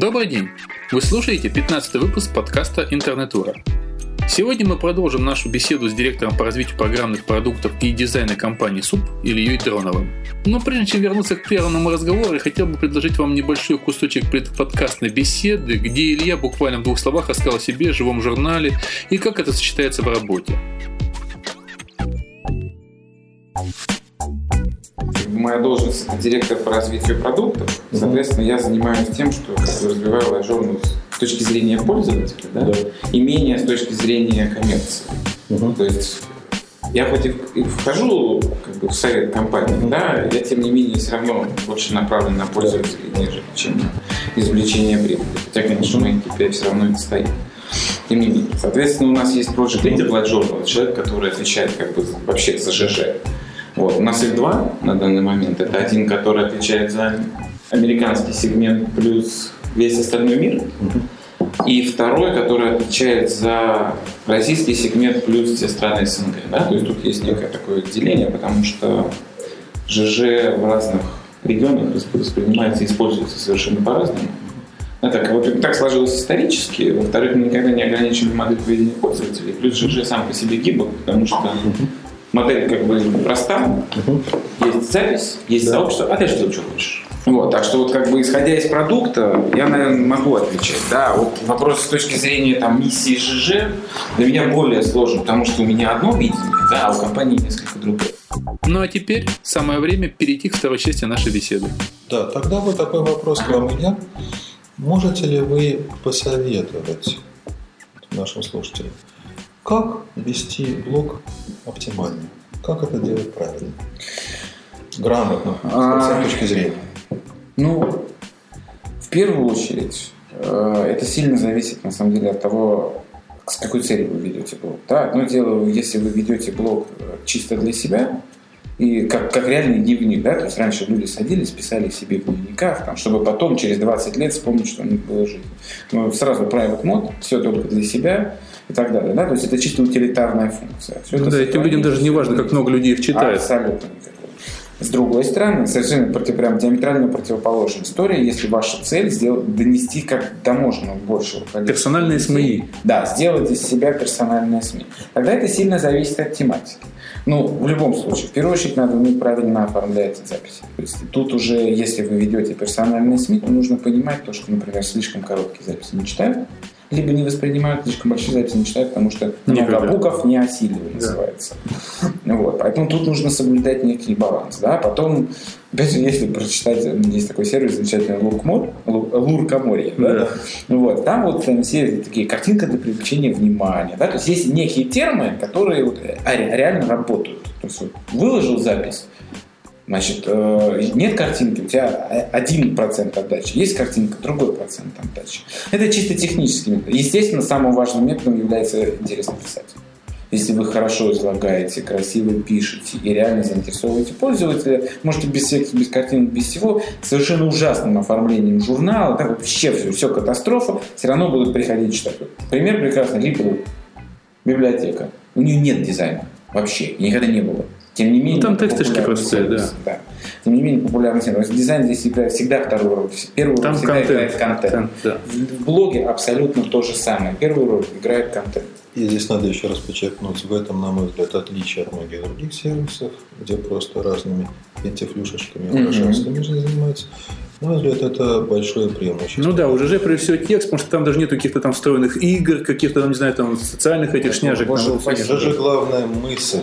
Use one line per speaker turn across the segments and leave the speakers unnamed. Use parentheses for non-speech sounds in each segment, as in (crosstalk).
Добрый день! Вы слушаете 15 выпуск подкаста «Интернетура». Сегодня мы продолжим нашу беседу с директором по развитию программных продуктов и дизайна компании СУП Ильей Дроновым. Но прежде чем вернуться к первому разговору, я хотел бы предложить вам небольшой кусочек предподкастной беседы, где Илья буквально в двух словах рассказал о себе, живом журнале и как это сочетается в работе.
Моя должность это директор по развитию продуктов. Соответственно, я занимаюсь тем, что развиваю Light с точки зрения пользователя, да, да. и менее с точки зрения коммерции. Угу. То есть я хоть и вхожу как бы, в совет компании, mm да, я тем не менее все равно больше направлен на пользователей, нежели чем на извлечение прибыли. Хотя, конечно, мои KPI все равно это стоит. Тем не менее. Соответственно, у нас есть project leader Black Journal, человек, который отвечает как бы вообще за ЖЖ. Вот. У нас их два на данный момент. Это один, который отвечает за американский сегмент плюс весь остальной мир. И второй, который отвечает за российский сегмент плюс все страны СНГ. Да? То есть тут есть некое такое отделение, потому что ЖЖ в разных регионах воспринимается и используется совершенно по-разному. Ну, так, вот так сложилось исторически. Во-вторых, мы никогда не ограничивали модель поведения пользователей. Плюс ЖЖ сам по себе гибок, потому что модель как бы проста. Есть запись, есть да. сообщество, а ты что, что хочешь. Вот, так что вот как бы исходя из продукта, я, наверное, могу отвечать. Да, вот вопрос с точки зрения там миссии ЖЖ для меня более сложен, потому что у меня одно видение, да, а у компании несколько другое.
Ну а теперь самое время перейти к второй части нашей беседы.
Да, тогда вот такой вопрос к вам, Илья. Можете ли вы посоветовать нашим слушателям, как вести блог оптимально? Как это делать правильно? Грамотно, с а, точки зрения.
Ну, в первую очередь, э, это сильно зависит, на самом деле, от того, с какой целью вы ведете блог. Да, одно дело, если вы ведете блог э, чисто для себя, и как, как реальный дневник, да, то есть раньше люди садились, писали себе в дневниках, там, чтобы потом через 20 лет вспомнить, что у них было жизнь. Ну, сразу private mode, все только для себя и так далее, да, то есть это чисто утилитарная функция. Все
ну, да, этим людям даже не важно, как много людей их читает.
Абсолютно никакого. С другой стороны, совершенно против, прям диаметрально противоположная история, если ваша цель сделать, донести как до можно большего
количества. Персональные СМИ.
Да, сделать из себя персональные СМИ. Тогда это сильно зависит от тематики. Ну, в любом случае, в первую очередь надо уметь правильно оформлять записи. То есть тут уже, если вы ведете персональные СМИ, то нужно понимать то, что, например, слишком короткие записи не читают, либо не воспринимают слишком большие записи, не читают, потому что много букв не осиливает, называется. Да. Вот. Поэтому тут нужно соблюдать некий баланс. Да? Потом, опять же, если прочитать, есть такой сервис замечательный Луркмор, Луркоморье, да? Да. Вот. там вот все такие картинка для привлечения внимания. Да? То есть есть некие термины, которые вот реально работают. То есть вот, выложил запись, Значит, э, нет картинки, у тебя один процент отдачи, есть картинка, другой процент отдачи. Это чисто технический метод. Естественно, самым важным методом является интересно писать. Если вы хорошо излагаете, красиво пишете и реально заинтересовываете пользователя, можете без всяких, без картинок, без всего, совершенно ужасным оформлением журнала, так вообще все, все катастрофа, все равно будут приходить читать. Пример прекрасный, Липлу, библиотека. У нее нет дизайна вообще, никогда не было. Тем не менее, ну,
там тексточки простые, да.
да. Тем не менее, популярный сервис. Дизайн здесь играет всегда вторую роль. Первую
там
роль всегда
контент.
играет контент. контент да. В блоге абсолютно то же самое. Первую роль играет контент.
И здесь надо еще раз подчеркнуть, в этом, на мой взгляд, отличие от многих других сервисов, где просто разными пентифлюшечками, украшениями mm-hmm. занимаются. На мой взгляд, это большое преимущество.
Ну да, уже же прежде всего текст, потому что там даже нет каких-то там встроенных игр, каких-то, не знаю, там социальных этих шняжек.
Боже, же главная мысль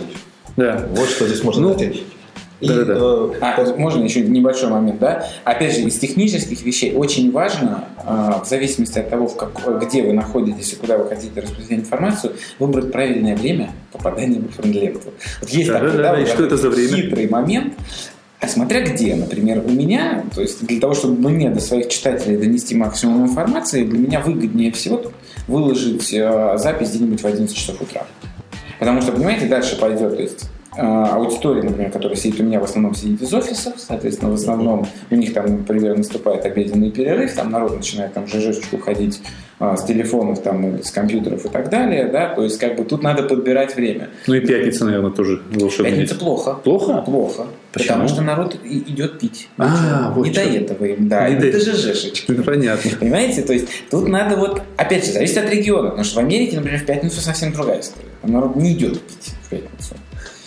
да.
Вот что здесь можно ну, найти.
И, да, да. Э, а, можно еще небольшой момент, да? Опять же, из технических вещей очень важно, э, в зависимости от того, в как, где вы находитесь и куда вы хотите распространять информацию, выбрать правильное время попадания в френдленту. Вот есть да, такой, да, да, да,
и что это за время?
хитрый момент, а смотря где, например, у меня, то есть для того, чтобы мне до своих читателей донести максимум информации, для меня выгоднее всего выложить э, запись где-нибудь в 11 часов утра. Потому что, понимаете, дальше пойдет, то есть а, аудитория, например, которая сидит у меня, в основном сидит из офисов, соответственно, в основном у них там, например, наступает обеденный перерыв, там народ начинает там жжечку ходить а, с телефонов, там, с компьютеров и так далее, да, то есть как бы тут надо подбирать время.
Ну и пятница, наверное, тоже волшебная.
Пятница плохо.
Плохо?
Плохо.
Почему?
Потому что народ идет пить.
А, вот
Не
что.
до этого им, да,
Не
это
до-
ЖЖшечки.
Ну, понятно.
Понимаете? То есть тут надо вот, опять же, зависит от региона, потому что в Америке, например, в пятницу совсем другая история. Народ не идет пить в пятницу.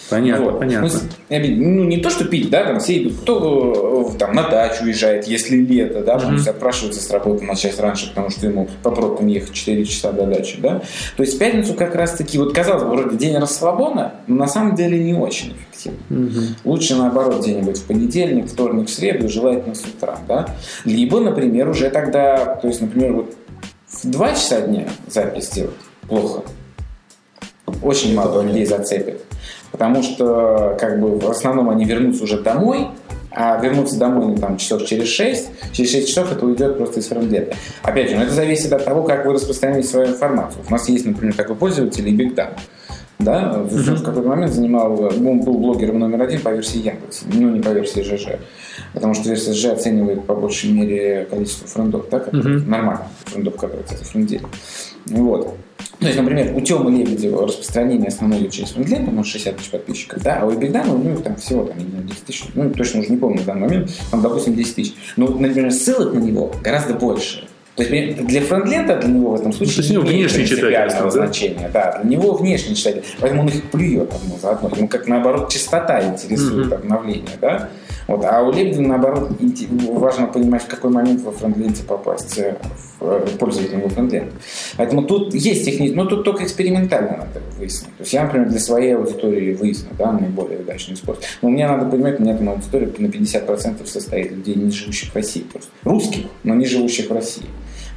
Понятно,
Вот.
понятно.
Ну, с- я имею в виду, ну, не то, что пить, да, там все идут, кто э, там на дачу уезжает, если лето, да, потому
Мгм.
что отпрашивается с работы на час раньше, потому что ему по пробкам ехать 4 часа до дачи, да. То есть в пятницу как раз-таки, вот казалось бы, вроде день расслабона, но на самом деле не очень эффективно.
Мгм.
Лучше, наоборот, где-нибудь в понедельник, вторник, среду, желательно с утра, да. Либо, например, уже тогда, то есть, например, вот в 2 часа дня запись делать плохо. Очень мало
понятно.
людей зацепит. Потому что, как бы, в основном они вернутся уже домой, а вернуться домой ну, там, часов через 6, через 6 часов это уйдет просто из френдлета. Опять же, ну, это зависит от того, как вы распространяете свою информацию. У нас есть, например, такой пользователь и Big Dan. Да, в в какой-то момент занимал, он был блогером номер один по версии Яндекса, ну не по версии ЖЖ, потому что версия ЖЖ оценивает по большей мере количество френдов, да, как
Мгм.
нормально, френдов, которые, кстати, френдили. Вот. То есть, например, у Тёмы Лебедева распространение основное идет через френдлен, потому что 60 тысяч подписчиков, да, а у Бигдана, ну, там всего там, я не знаю, 10 тысяч, ну, точно уже не помню в данный момент, там, допустим, 10 тысяч. Но, например, ссылок на него гораздо больше. То есть для фронтлента для него в этом случае
Ну, то есть у него
не имеет
внешний
принципиального
читательство, да?
значения. Да, для него внешний читатель. Поэтому он их плюет одно за одно. Ему как наоборот чистота интересует
Мгм.
обновление. Да? Вот. А у Лебедева наоборот важно понимать, в какой момент во френдленте попасть э, э, пользователям во френдлент. Поэтому тут есть технически, но тут только экспериментально надо выяснить. То есть я, например, для своей аудитории выясню, да, наиболее удачный способ. Но мне надо понимать, у меня там аудитория на 50% состоит людей, не живущих в России. Просто. Русских, но не живущих в России.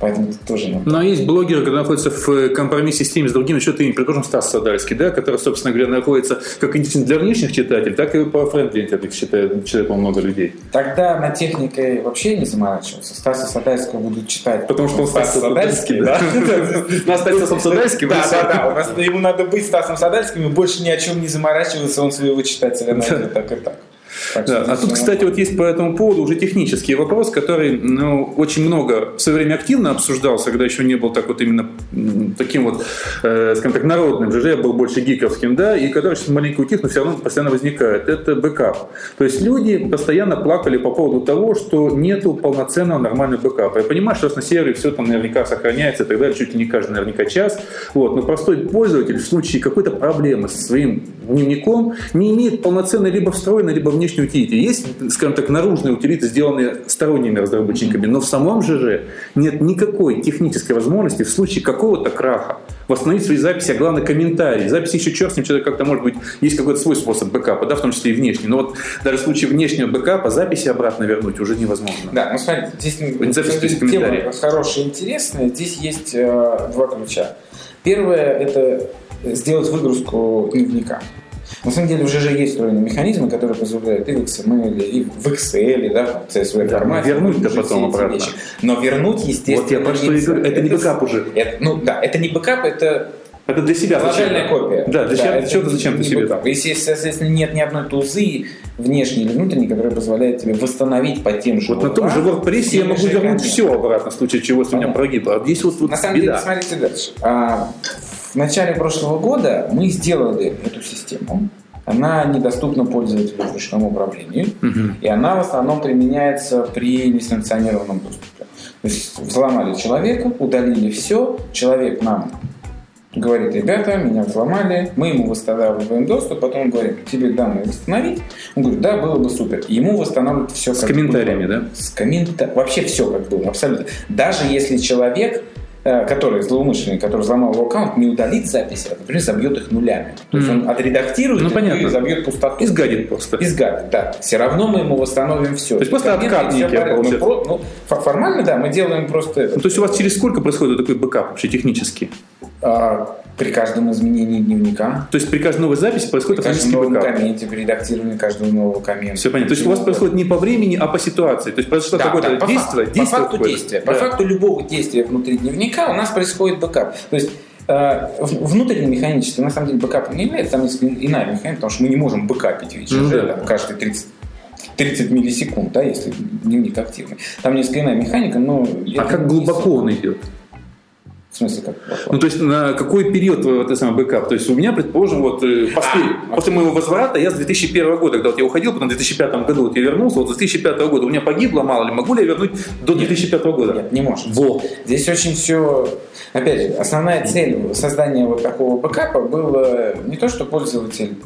Поэтому тут тоже надо.
Но есть блогеры, которые находятся в э, компромиссе с теми, с другими счетами, предположим, Стас Садальский, да, который, собственно говоря, находится как интересен для внешних читателей, так и по так считает, читает по много людей.
Тогда на техникой вообще не заморачиваться. Стаса Садальского будут читать.
Потому что он
Стас Садальский, да? (laughs)
Нас стать Стасом Садальским,
Да, да, да. У нас ему надо быть Стасом Садальским и больше ни о чем не заморачиваться, он своего читателя найдет так и так. Так
Да, а тут, кстати, вот есть по этому поводу уже технический вопрос, который ну, очень много в свое время активно обсуждался, когда еще не был так вот именно таким вот, э, скажем так, народным ЖЖ, я был больше гиковским, да, и который сейчас маленько утих, но все равно постоянно возникает. Это бэкап. То есть люди постоянно плакали по поводу того, что нету полноценного нормального бэкапа. Я понимаю, что нас на сервере все там наверняка сохраняется и так далее, чуть ли не каждый наверняка час. Вот, но простой пользователь в случае какой-то проблемы со своим дневником не имеет полноценной либо встроенной, либо внешней утилити. Есть, скажем так, наружные утилиты, сделанные сторонними разработчиками, но в самом ЖЖ нет никакой технической возможности в случае какого-то краха восстановить свои записи, а главное комментарии. Записи еще черт с ним, человек как-то, может быть, есть какой-то свой способ бэкапа, да, в том числе и внешний. Но вот даже в случае внешнего бэкапа записи обратно вернуть уже невозможно.
Да, ну смотрите, здесь
есть
тема хорошая, интересная. Здесь есть э, два ключа. Первое – это сделать выгрузку дневника. На самом деле уже же есть встроенные механизмы, которые позволяют и в XML, и в Excel, да, в CSV
Да,
формате.
вернуть-то
выгрузить
потом обратно.
вещи. Но вернуть, естественно,
Вот я про что и говорю, это не бэкап уже.
это- ну да, это не бэкап, это
Это для себя зачем?
копия.
Да, для себя,
это
чего-то зачем ты себе там.
Если, соответственно, нет ни одной тузы, внешней или внутренней, которая позволяет тебе восстановить по тем же
Вот на том же WordPress я могу вернуть все обратно, в случае чего, если у меня прогибло. А здесь вот, вот
На самом деле,
беда.
смотрите дальше. А, В начале прошлого года мы сделали эту систему. Она недоступна пользователю в ручном управлении.
Мгм.
И она в основном применяется при несанкционированном доступе. То есть взломали человека, удалили все, человек нам говорит, ребята, меня взломали, мы ему восстанавливаем доступ, потом он говорит, тебе данные восстановить? Он говорит, да, было бы супер. И ему восстанавливают все
С комментариями, да?
С коммента... Вообще все как было, абсолютно. Даже если человек который злоумышленник, который взломал его аккаунт, не удалит записи, а, например, забьет их нулями. То есть он отредактирует
Ну, понятно.
и забьет пустоту.
Изгадит просто.
Изгадит, да. Все равно мы ему восстановим все.
То есть просто откат некий получается.
ну, фо- формально, да, мы делаем просто это.
Ну, то есть у вас через сколько происходит такой бэкап вообще технически?
А, при каждом изменении дневника,
То есть при каждой новой записи
при
происходит
каждом
автоматический
новом
бэкап?
комменте, при редактировании каждого нового коммента.
Все понятно. То есть у вас происходит не по времени, а по ситуации. То есть произошло
Да,
какое-то
да, по
действие,
факту,
действие
по факту действия.
Да.
По факту любого действия внутри дневника у нас происходит бэкап. То есть э, внутренний механический, на самом деле, бэкап не является, там есть иная механика, потому что мы не можем бэкапить ведь ну, да. там, каждые 30 30 миллисекунд, да, если дневник активный. Там несколько иная механика, но...
А как глубоко он идет?
В смысле, как
Ну, то есть, на какой период вот это самое бэкап? То есть, у меня, предположим, вот э, после, а, после моего возврата, я с 2001 года, когда вот я уходил, потом в 2005 году вот я вернулся, вот с 2005 года у меня погибло, мало ли, могу ли я вернуть до 2005 года?
Нет, не может. Во. Здесь очень все... Опять же, основная цель создания вот такого бэкапа было не то, что пользователь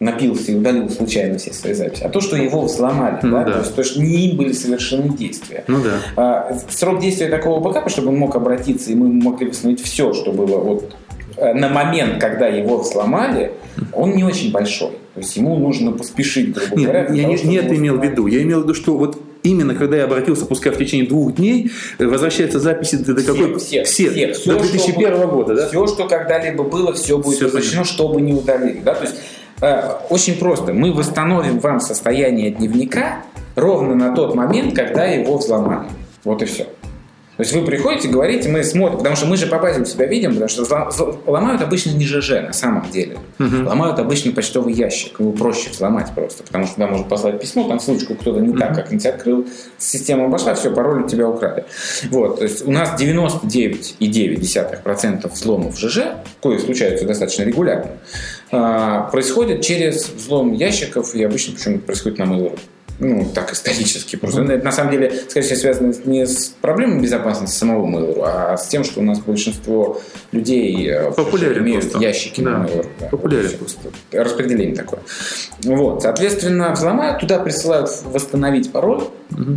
напился и удалил случайно все свои записи, а то, что его взломали, ну, да? Да. То, есть, то, что не им были совершены действия.
Ну, да.
а, срок действия такого бэкапа, чтобы он мог обратиться, и мы могли восстановить все, что было вот э, на момент, когда его взломали, он не очень большой. То есть ему нужно поспешить, грубо
Нет,
говоря.
Я не, не это имел в виду. Я имел в виду, что вот именно когда я обратился, пускай в течение двух дней, э, возвращаются записи до, до какой?
Всех, всех, всех.
Все, до 2001 что, года, да?
Все, что когда-либо было, все будет все возвращено, чтобы не удалили. Да? То есть очень просто. Мы восстановим вам состояние дневника ровно на тот момент, когда его взломали. Вот и все. То есть вы приходите, говорите, мы смотрим, потому что мы же по базе себя видим, потому что ломают обычно не ЖЖ на самом деле. Угу. Ломают обычно почтовый ящик. Его проще взломать просто, потому что туда можно послать письмо, там ссылочку кто-то не угу. так, как нибудь открыл, система обошла, все, пароль у тебя украли. Вот, то есть у нас 99,9% взломов ЖЖ, кои случаются достаточно регулярно, происходит через взлом ящиков, и обычно почему-то происходит на Mail.ru ну, так исторически. Просто mm-hmm. это на самом деле, скорее всего, связано не с проблемой безопасности самого Mail.ru, а с тем, что у нас большинство людей
э, Популярен
имеют просто. ящики да. на Mail.ru.
Да. Популярен.
Распределение такое. Вот. Соответственно, взломают, туда присылают восстановить пароль.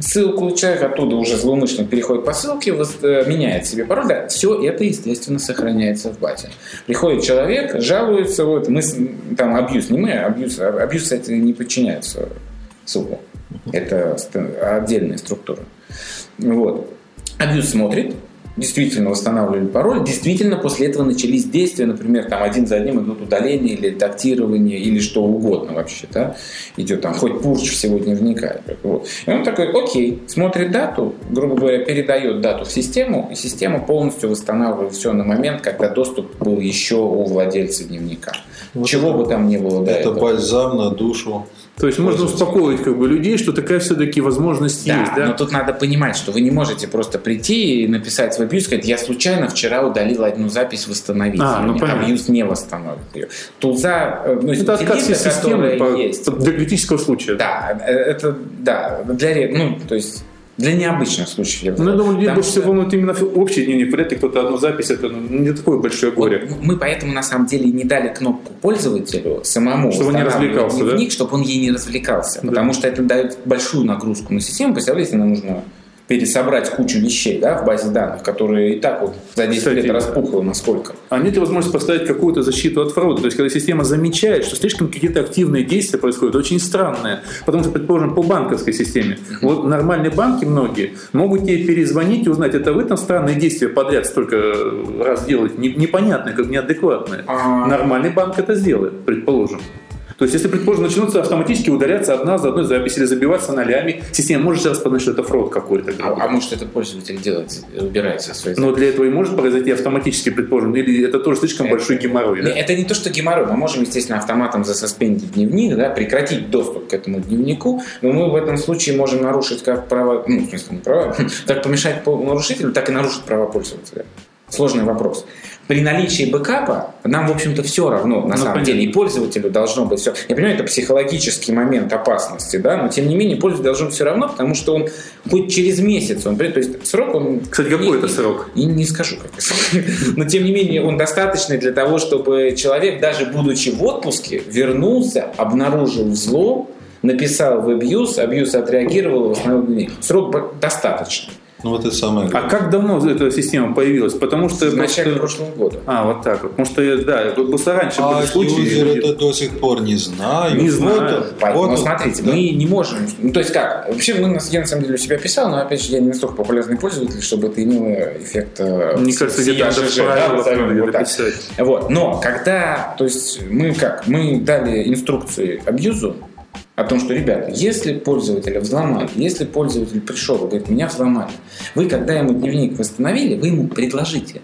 Ссылку, человек оттуда уже злоумышленник переходит по ссылке, э, меняет себе пароль. Да, все это, естественно, сохраняется в базе. Приходит человек, жалуется, вот, мы там абьюз, не мы, а абьюз, а абьюз, кстати, не подчиняется суду. Это отдельная структура. Вот. Абьюз смотрит, действительно восстанавливали пароль, действительно после этого начались действия, например, там один за одним идут удаления или редактирование или что угодно вообще, да, идет там хоть пурч всего дневника. Вот. И он такой, окей, смотрит дату, грубо говоря, передает дату в систему, и система полностью восстанавливает все на момент, когда доступ был еще у владельца дневника. Вот Чего это, бы там ни было до
это этого. бальзам на душу
то есть можно успокоить как бы людей, что такая все-таки возможность
да,
есть, да?
но тут надо понимать, что вы не можете просто прийти и написать в абьюз, сказать, я случайно вчера удалил одну запись, восстановить.
А, ну,
абьюз не восстановит ее. Тулза,
э, ну, это отказ системы по, есть. для критического случая.
Да, э, это, да, для, ну, то есть для необычных случаев.
Ну, я думаю, людей больше всего волнует именно общий дневник. Вряд ли кто-то одну запись, это ну, не такое большое горе.
Вот мы поэтому, на самом деле, не дали кнопку пользователю самому
чтобы он не развлекался,
дневник,
да?
чтобы он ей не развлекался. Да. Потому что это дает большую нагрузку на систему. Представляете, нам нужно пересобрать кучу вещей да, в базе данных, которые и так вот за 10 Кстати, лет распухло насколько.
А нет ли возможности поставить какую-то защиту от фрода? То есть, когда система замечает, что слишком какие-то активные действия происходят, очень странные. Потому что, предположим, по банковской системе. Вот нормальные банки многие могут тебе перезвонить и узнать, это вы там странные действия подряд столько раз делаете, непонятные, как неадекватные. А... Нормальный банк это сделает, предположим. То есть, если, предположим, начнутся автоматически удаляться одна за одной запись или забиваться нолями, система может распознать, что это фрод какой-то.
А, а может, это пользователь делает, убирается свои
Но для этого и может произойти автоматически, предположим, или это тоже слишком это, большой геморрой.
Да? Это не то, что геморрой. Мы можем, естественно, автоматом засоспендить дневник, да, прекратить доступ к этому дневнику, но мы в этом случае можем нарушить как права, ну, в смысле, не права, (laughs) так помешать нарушителю, так и нарушить права пользователя. Сложный вопрос при наличии бэкапа нам, в общем-то, все равно, на ну, самом понятно. деле, и пользователю должно быть все. Я понимаю, это психологический момент опасности, да, но тем не менее пользователю должно все равно, потому что он хоть через месяц, он, то есть срок он...
Кстати, какой не, это срок?
Не, не скажу, как но тем не менее он достаточный для того, чтобы человек, даже будучи в отпуске, вернулся, обнаружил взлом, написал в абьюз, абьюз отреагировал, восстановил Срок достаточный.
Ну вот это самое.
А как давно эта система появилась? Потому что...
В начале прошлого года.
А, вот так вот. Потому что, да, просто раньше
а были случаи... юзеры это до сих пор не знают.
Не знают.
Вот, вот, ну, смотрите, да. мы не можем... Ну, то есть как? Вообще, мы, я на самом деле у себя писал, но, опять же, я не настолько популярный пользователь, чтобы это имело эффект...
Э, Мне кажется, где-то надо
да, вот, Но когда... То есть мы как? Мы дали инструкции абьюзу, о том, что, ребята, если пользователя взломали, если пользователь пришел и говорит, меня взломали, вы, когда ему дневник восстановили, вы ему предложите.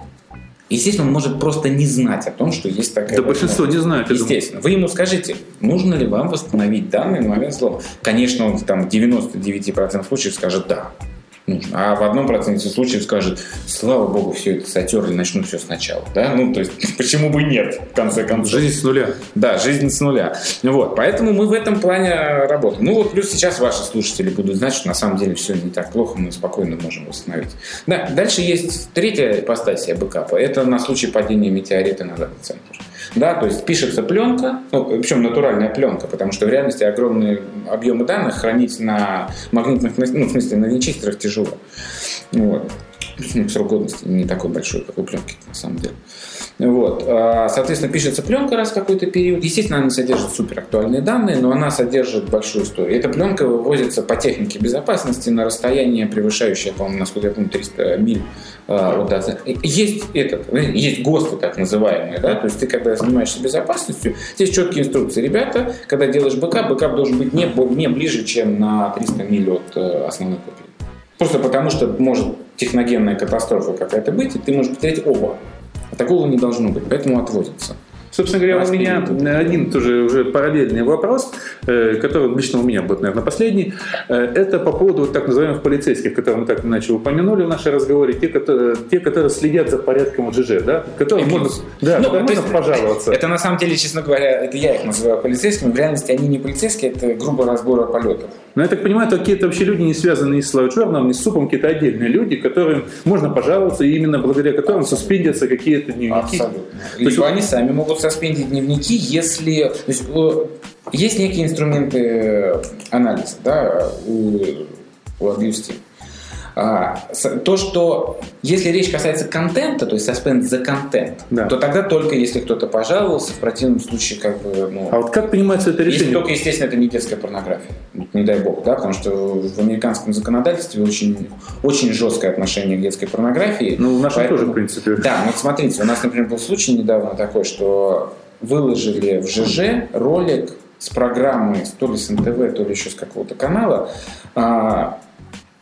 Естественно, он может просто не знать о том, что есть такая
Да большинство не знает.
Естественно. Вы ему скажите, нужно ли вам восстановить данные на момент взлома. Конечно, он там в 99% случаев скажет «да» нужно. А в одном проценте случаев скажет, слава богу, все это сотерли, начнут все сначала. Да? Ну, то есть, (laughs) почему бы нет, в конце концов.
Жизнь с нуля.
Да, жизнь с нуля. Вот, поэтому мы в этом плане работаем. Ну, вот плюс сейчас ваши слушатели будут знать, что на самом деле все не так плохо, мы спокойно можем восстановить. Да, дальше есть третья ипостасия бэкапа. Это на случай падения метеорита на дата центр. Да, то есть пишется пленка, ну, причем натуральная пленка, потому что в реальности огромные объемы данных хранить на магнитных, ну, в смысле, на винчестерах тяжело. Вот. Срок годности не такой большой, как у пленки, на самом деле. Вот. А, соответственно, пишется пленка раз в какой-то период. Естественно, она не содержит супер актуальные данные, но она содержит большую историю. Эта пленка вывозится по технике безопасности на расстояние, превышающее, по-моему, насколько я помню, 300 миль а, от data. Есть этот, есть ГОСТы так называемые, да, то есть ты, когда занимаешься безопасностью, здесь четкие инструкции. Ребята, когда делаешь бэкап, бэкап должен быть не, не ближе, чем на 300 миль от э, основной копии. Просто потому, что может техногенная катастрофа какая-то быть, и ты можешь потерять оба. Такого не должно быть, поэтому отводится.
Собственно говоря, у меня один тоже уже параллельный вопрос, э, который лично у меня будет, наверное, последний. Э, это по поводу вот так называемых полицейских, которые мы так иначе упомянули в нашей разговоре, те, которые, те, которые следят за порядком в ЖЖ, да? Которым можно, да, ну, можно есть, пожаловаться.
Это на самом деле, честно говоря, это я их называю полицейскими. В реальности они не полицейские, это грубо разбора полетов.
Но я так понимаю, это какие-то вообще люди, не связанные с Славой Черным, ни с СУПом, какие-то отдельные люди, которым можно пожаловаться, и именно благодаря которым Абсолютно. суспендятся какие-то дневники.
Абсолютно. Либо есть, они сами могут суспендить дневники, если... То есть, есть некие инструменты анализа да, у, у Abuse а, то, что если речь касается контента, то есть саспенд за контент, да. то тогда только если кто-то пожаловался, в противном случае как бы... Ну,
а вот как понимается это решение? Если
только, естественно, это не детская порнография, не дай бог, да, потому что в американском законодательстве очень, очень жесткое отношение к детской порнографии.
Ну, в нашем поэтому, тоже, в принципе.
Да, вот смотрите, у нас, например, был случай недавно такой, что выложили в ЖЖ ролик с программой, то ли с НТВ, то ли еще с какого-то канала, а,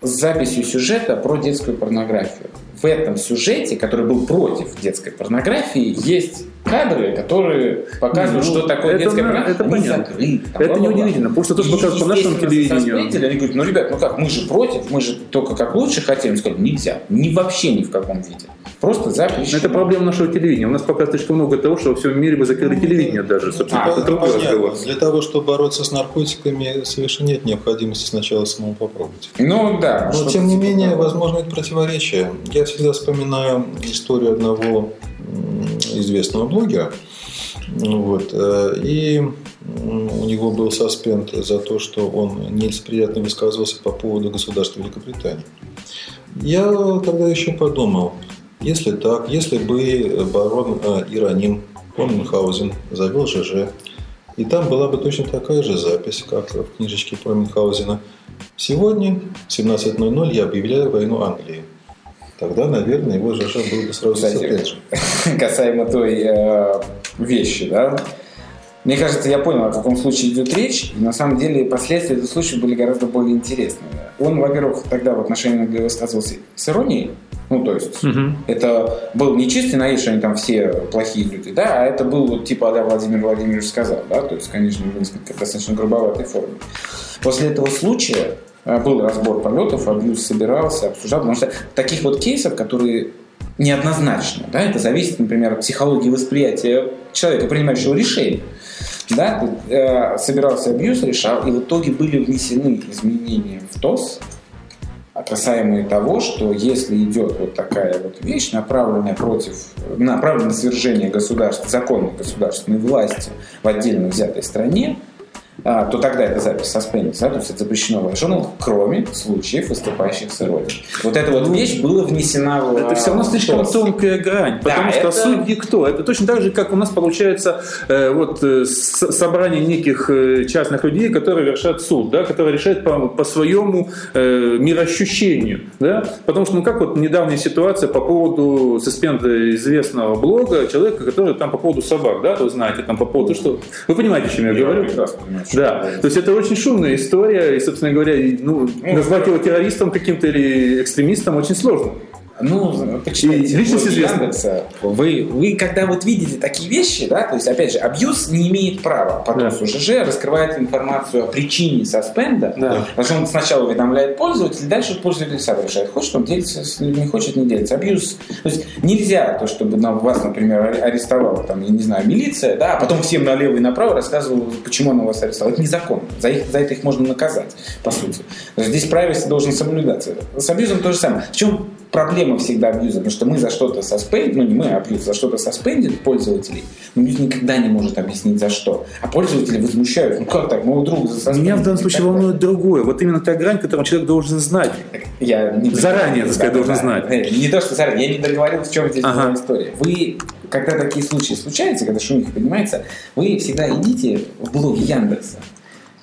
с записью сюжета про детскую порнографию. В этом сюжете, который был против детской порнографии, есть кадры, которые показывают, ну, что такое это, детская порнография.
Это понятно. Закрыт, там, это неудивительно, потому что то, что показывают по нашему телевидению. Они
говорят, ну, ребят, ну как, мы же против, мы же только как лучше хотим. Сказать, нельзя, ни вообще ни в каком виде. Просто запрещено.
Это проблема нашего телевидения. У нас пока слишком много того, что во всем мире бы закрыли ну, телевидение даже. Собственно, а, это
понятно. Для того, чтобы бороться с наркотиками, совершенно нет необходимости сначала самому попробовать.
Ну да.
Но тем не менее, типа возможно, это противоречие. Я всегда вспоминаю историю одного известного блогера. Вот. Э, и у него был саспенд за то, что он нелицеприятно высказывался по поводу государства Великобритании. Я тогда еще подумал, если так, если бы барон э, Ироним фон Мюнхгаузен завел ЖЖ, и там была бы точно такая же запись, как в книжечке про Мюнхгаузена. Сегодня в 17.00 я объявляю войну Англии. Тогда, наверное, его ЖЖ был бы сразу Кстати, (laughs)
Касаемо той э, вещи, да, мне кажется, я понял, о каком случае идет речь. И на самом деле последствия этого случая были гораздо более интересными. Он, во-первых, тогда в отношении Англии высказывался с иронией, ну, то есть, угу. это был не чистый наив, что они там все плохие люди, да, а это был вот типа, да, Владимир Владимирович сказал, да, то есть, конечно, в достаточно грубоватой форме. После этого случая э, был разбор полетов, Абьюз собирался, обсуждал, потому что таких вот кейсов, которые неоднозначно, да, это зависит, например, от психологии восприятия человека, принимающего решение. Да, э, собирался абьюз, решал, и в итоге были внесены изменения в ТОС, касаемые того, что если идет вот такая вот вещь, направленная против, направленная на свержение государства, законной государственной власти в отдельно взятой стране, то тогда эта запись соспендится, да, то есть это запрещено в кроме случаев, выступающих с Родиной. Вот эта вот ну, вещь была внесена в...
Это все равно слишком тонкая грань, потому да, что это... судьи кто? Это точно так же, как у нас получается э, вот э, собрание неких э, частных людей, которые вершат суд, да, которые решают по, по своему э, мироощущению, да, потому что, ну как вот недавняя ситуация по поводу суспенда известного блога, человека, который там по поводу собак, да, вы знаете, там по поводу что... Вы понимаете, о чем я, я говорю? Прекрасно понимаю. Да, то есть это очень шумная история, и, собственно говоря, ну, назвать его террористом каким-то или экстремистом очень сложно.
Ну, почитайте
личность
Яндекса. Вы, вы когда вот видите такие вещи, да, то есть, опять же, абьюз не имеет права по да. ЖЖ раскрывает информацию о причине саспенда, да. потому что он сначала уведомляет пользователя, дальше пользователь сам решает, хочет он делиться с людьми, хочет не делиться. Абьюз. То есть нельзя то, чтобы вас, например, арестовала, там, я не знаю, милиция, да, а потом всем налево и направо рассказывал, почему она вас арестовала. Это незаконно. За, их, за это их можно наказать, по сути. Здесь правильность должен соблюдаться. С абьюзом то же самое. В чем проблема всегда абьюза, потому что мы за что-то соспендим, ну не мы, а абьюз, за что-то соспендит пользователей, но абьюз никогда не может объяснить за что. А пользователи возмущаются, ну как так, моего друга
засоспендили. Меня в данном случае волнует другое. Вот именно та грань, которую человек должен знать. Я не заранее, так сказать, да, должен да, знать.
Да. Не то, что заранее, я не договорил, в чем здесь ага. история. Вы, когда такие случаи случаются, когда шумиха поднимается, вы всегда идите в блоге Яндекса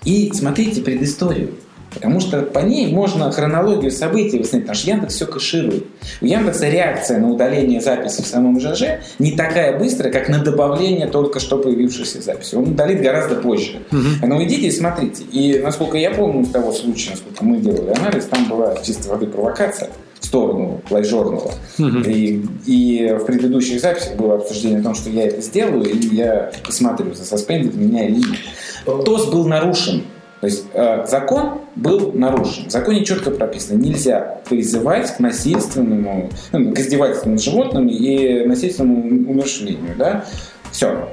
и смотрите предысторию. Потому что по ней можно хронологию событий восстановить, потому что Яндекс все кэширует. У Яндекса реакция на удаление записи в самом ЖЖ не такая быстрая, как на добавление только что появившейся записи. Он удалит гораздо позже. Угу. Но идите и смотрите. И насколько я помню из того случая, насколько мы делали анализ, там была чистой воды провокация в сторону лайжорнала. Угу. И, и в предыдущих записях было обсуждение о том, что я это сделаю, и я посмотрю, за соспендит меня или нет. ТОС был нарушен то есть э, закон был нарушен. В законе четко прописано, нельзя призывать к насильственному, ну, к издевательству над животными и насильственному умершлению. Да? Все.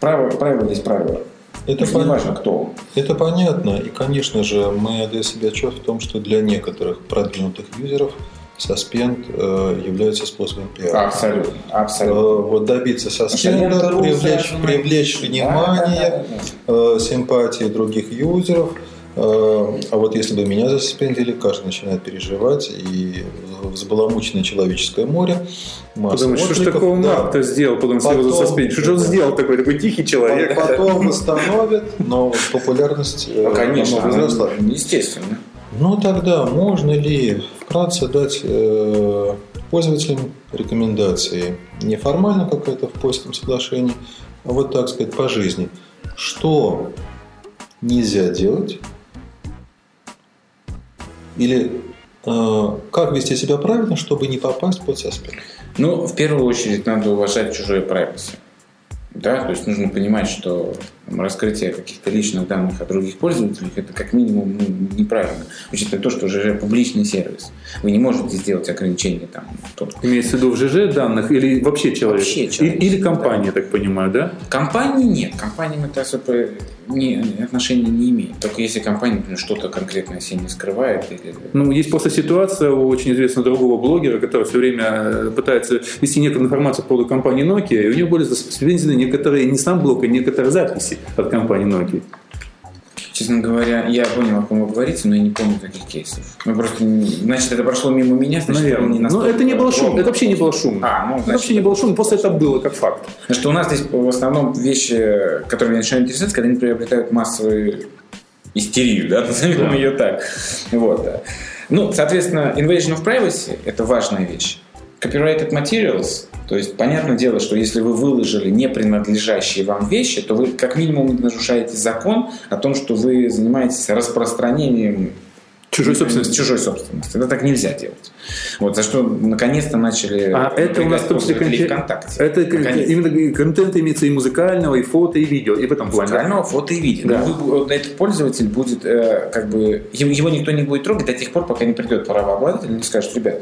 Право, правило здесь правило. Это пон... не важно, кто он.
Это понятно. И, конечно же, мы отдаем себе отчет в том, что для некоторых продвинутых юзеров Саспенд э, является способом пиара.
Абсолютно. Абсолютно. Э,
вот добиться саспенда, привлечь, привлечь внимание, да, да, да. Э, симпатии других юзеров. А вот если бы меня засуспендили, каждый начинает переживать, и взбаламученное человеческое море,
Потому что что ж такого да. Марк-то сделал, потом, потом его засуспендили? Что же он сделал такой, такой тихий человек?
Потом восстановит, но популярность
ну, конечно, возросла. Естественно.
Ну тогда можно ли вкратце дать э, пользователям рекомендации неформально какая-то в поисковом соглашении, а вот так сказать по жизни. Что нельзя делать? Или э, как вести себя правильно, чтобы не попасть под саспект?
Ну, в первую очередь надо уважать чужое privacy. Да, то есть нужно понимать, что раскрытие каких-то личных данных о других пользователях это как минимум ну, неправильно, учитывая то, что ЖЖ публичный сервис. Вы не можете сделать ограничение там.
Имеется в виду в ЖЖ данных или вообще человек?
Вообще человек.
Или, или компания, да. так понимаю, да?
Компании нет. Компаниям это особо не, отношения не имеет. Только если компания, например, что-то конкретное себе не скрывает. Или...
Ну, есть просто ситуация у очень известного другого блогера, который все время э, пытается вести некую информацию по поводу компании Nokia, и у него были сведены некоторые, не сам блог, а некоторые записи от компании Nokia.
Честно говоря, я понял, о ком вы говорите, но я не помню таких кейсов. Ну, просто, значит, это прошло мимо меня, значит,
Наверное. не Но это не было шум, это вообще не было шум.
А, ну, значит,
это вообще не было шум, просто это было как факт.
Значит, у нас здесь в основном вещи, которые меня начинают интересовать, когда они приобретают массовую истерию, да, (laughs) назовем да. ее так. Вот. Ну, соответственно, invasion of privacy – это важная вещь. Copyrighted materials то есть, понятное дело, что если вы выложили не принадлежащие вам вещи, то вы как минимум нарушаете закон о том, что вы занимаетесь распространением
Чужой собственности.
Чужой собственности. Это так нельзя делать. Вот за что наконец-то начали.
А это у нас числе контент. ВКонтакте. Это именно контент имеется и музыкального, и фото, и видео, и в этом плане.
Музыкального, фото и видео. Да. Вы, этот пользователь будет, э, как бы, его никто не будет трогать до тех пор, пока не придет правообладатель и не скажет, ребят,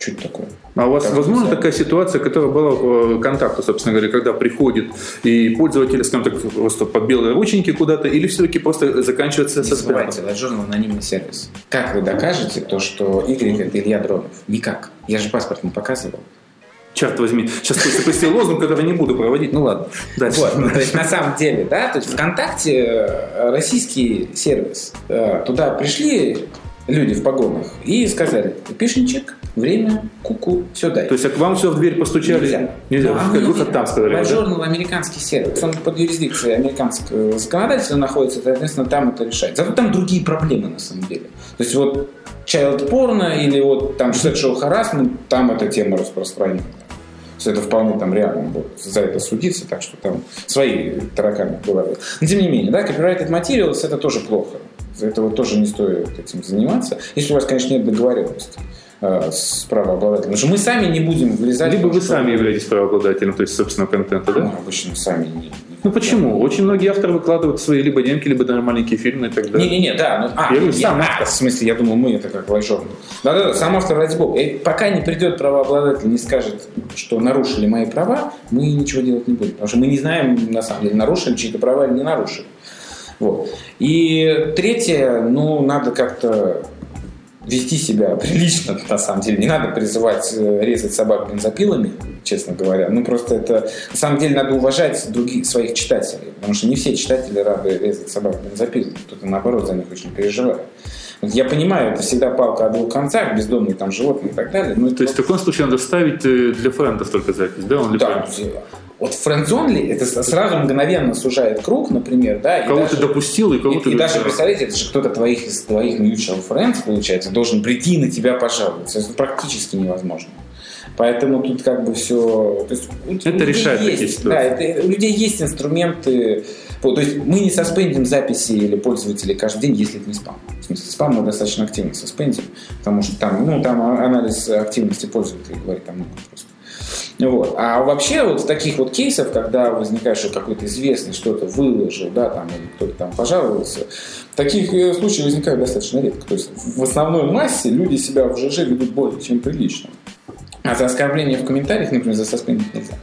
что это такое?
А у вас как возможно такая ситуация, которая была в контакту, собственно говоря, когда приходит и пользователь, скажем так, просто под белые рученьки куда-то, или все-таки просто заканчивается
со забывайте, Лайджорнал анонимный сервис. Как вы докажете то, что Y это Илья Дронов? Никак. Я же паспорт не показывал.
Черт возьми, сейчас запустил лозунг, который не буду проводить. Ну ладно,
дальше. Вот, ну, то есть на самом деле, да, то есть ВКонтакте э, российский сервис. Э, туда пришли люди в погонах и сказали, пишенчик, время, куку, все дай.
То есть а к вам все в дверь постучали?
Нельзя.
Нельзя.
А как выход там сказали. Да? американский сервис. Он под юрисдикцией американского законодательства находится, соответственно, там это решает. Зато там другие проблемы на самом деле. То есть вот child porn или вот там sexual harassment, там эта тема распространена. То есть это вполне там реально будет за это судиться, так что там свои тараканы голове. Но тем не менее, да, copyrighted materials это тоже плохо. Этого тоже не стоит этим заниматься. Если у вас, конечно, нет договоренности. Э, с правообладателем. Потому что мы сами не будем влезать.
Либо вы сами являетесь правообладателем, то есть собственного контента, да?
Ну, обычно сами не,
ну почему? Очень многие авторы выкладывают свои либо демки, либо даже маленькие фильмы и так далее.
Не-не-не, да. Ну, а, я, я сам автор. В смысле, я думал, мы это как лайжорный. Да-да-да, сам автор, ради бога. И пока не придет правообладатель, не скажет, что нарушили мои права, мы ничего делать не будем. Потому что мы не знаем, на самом деле, нарушили чьи-то права или не нарушили. Вот. И третье, ну, надо как-то вести себя прилично, на самом деле. Не надо призывать э, резать собак бензопилами, честно говоря. Ну, просто это... На самом деле надо уважать других своих читателей, потому что не все читатели рады резать собак бензопилами. Кто-то, наоборот, за них очень переживает. Я понимаю, это всегда палка о двух концах, бездомные там животные и так далее.
Но То есть в таком случае надо ставить э, для френдов только запись, да? Он
да, вот френдзонли это сразу мгновенно сужает круг, например, да.
Кого ты допустил и кого ты...
И даже, представляете, это же кто-то твоих из твоих mutual friends, получается, должен прийти на тебя пожаловаться. Это практически невозможно. Поэтому тут как бы все... То есть,
это решает
есть, такие ситуации. Да, это, у людей есть инструменты... То есть мы не соспендим записи или пользователей каждый день, если это не спам. В смысле, спам мы достаточно активно соспендим, потому что там, ну, там анализ активности пользователей говорит там много просто. Вот. А вообще вот в таких вот кейсах, когда возникает, что какой-то известный что-то выложил, да, там, или кто-то там пожаловался, таких э, случаев возникают достаточно редко. То есть в основной массе люди себя в ЖЖ ведут более чем прилично. А за оскорбление в комментариях, например, за заспендить нельзя.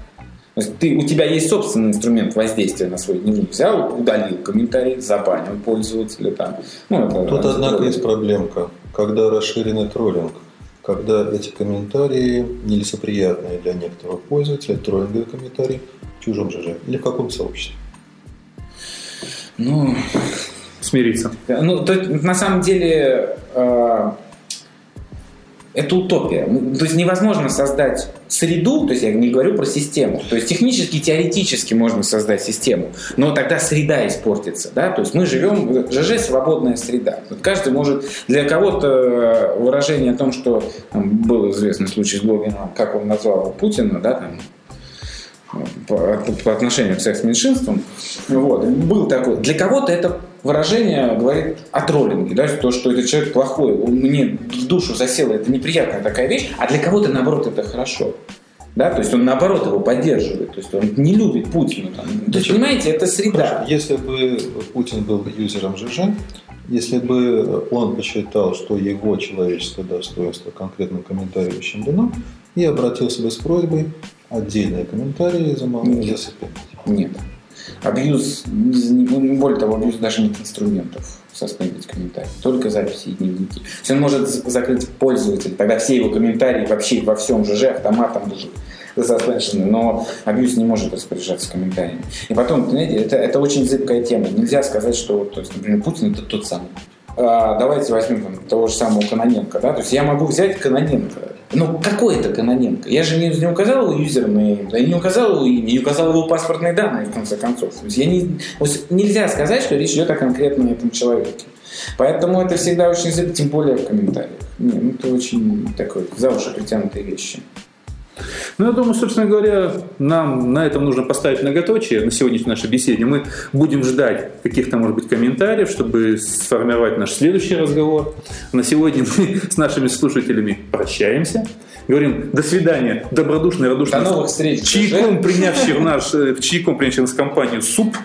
То есть ты, у тебя есть собственный инструмент воздействия на свой дневник. Взял, удалил комментарий, забанил пользователя. Там.
Ну, это Тут, однако, есть проблемка. Когда расширенный троллинг – когда эти комментарии нелицеприятные для некоторого пользователя, троллинговые комментарии в чужом ЖЖ или в каком сообществе?
Ну, смириться.
Ну, то, на самом деле, э, это утопия. Ну, то есть невозможно создать среду, то есть я не говорю про систему, то есть технически, теоретически можно создать систему, но тогда среда испортится, да, то есть мы живем, ЖЖ свободная среда. Вот каждый может, для кого-то э, выражение о том, что там, был известный случай с блогером, как он назвал Путина, да, там, по, по отношению к секс-меньшинствам, вот, был такой. Для кого-то это выражение говорит о троллинге, да, то, что этот человек плохой, он мне в душу засел, это неприятная такая вещь, а для кого-то, наоборот, это хорошо. Да, то есть он наоборот его поддерживает, то есть он не любит Путина. Там. То есть, понимаете, это среда.
Хорошо. Если бы Путин был юзером ЖЖ, если бы он посчитал, что его человеческое достоинство конкретным комментарием дано, и обратился бы с просьбой отдельные комментарии засыпать.
Нет. Абьюз, более того, абьюз даже нет инструментов соспендить комментарии, только записи и дневники. То есть он может закрыть пользователя, тогда все его комментарии вообще во всем ЖЖ автоматом будут заспеншены, но абьюз не может распоряжаться комментариями. И потом, знаете, это, это очень зыбкая тема. Нельзя сказать, что, то есть, например, Путин это тот самый. А, давайте возьмем там, того же самого Каноненко. Да? То есть я могу взять Каноненко, ну, какой это Каноненко? Я же не, не указал его юзернейм, я не указал его имя, не указал его паспортные данные, в конце концов. То есть я не, нельзя сказать, что речь идет о конкретном этом человеке. Поэтому это всегда очень, тем более в комментариях. Не, ну, это очень такой за уши притянутые вещи.
Ну, я думаю, собственно говоря, нам на этом нужно поставить многоточие на сегодняшней нашей беседе. Мы будем ждать каких-то, может быть, комментариев, чтобы сформировать наш следующий разговор. На сегодня мы с нашими слушателями прощаемся. Говорим до свидания, добродушный, радушный.
До новых встреч.
Чайком, принявший в наш, в э, чайком принявший в компанию СУП.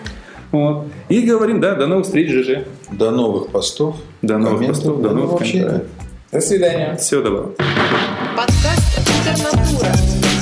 Вот. И говорим, да, до новых встреч, ЖЖ.
До новых постов.
До новых постов, до новых комментариев.
До свидания.
Всего доброго.
Подкаст per natura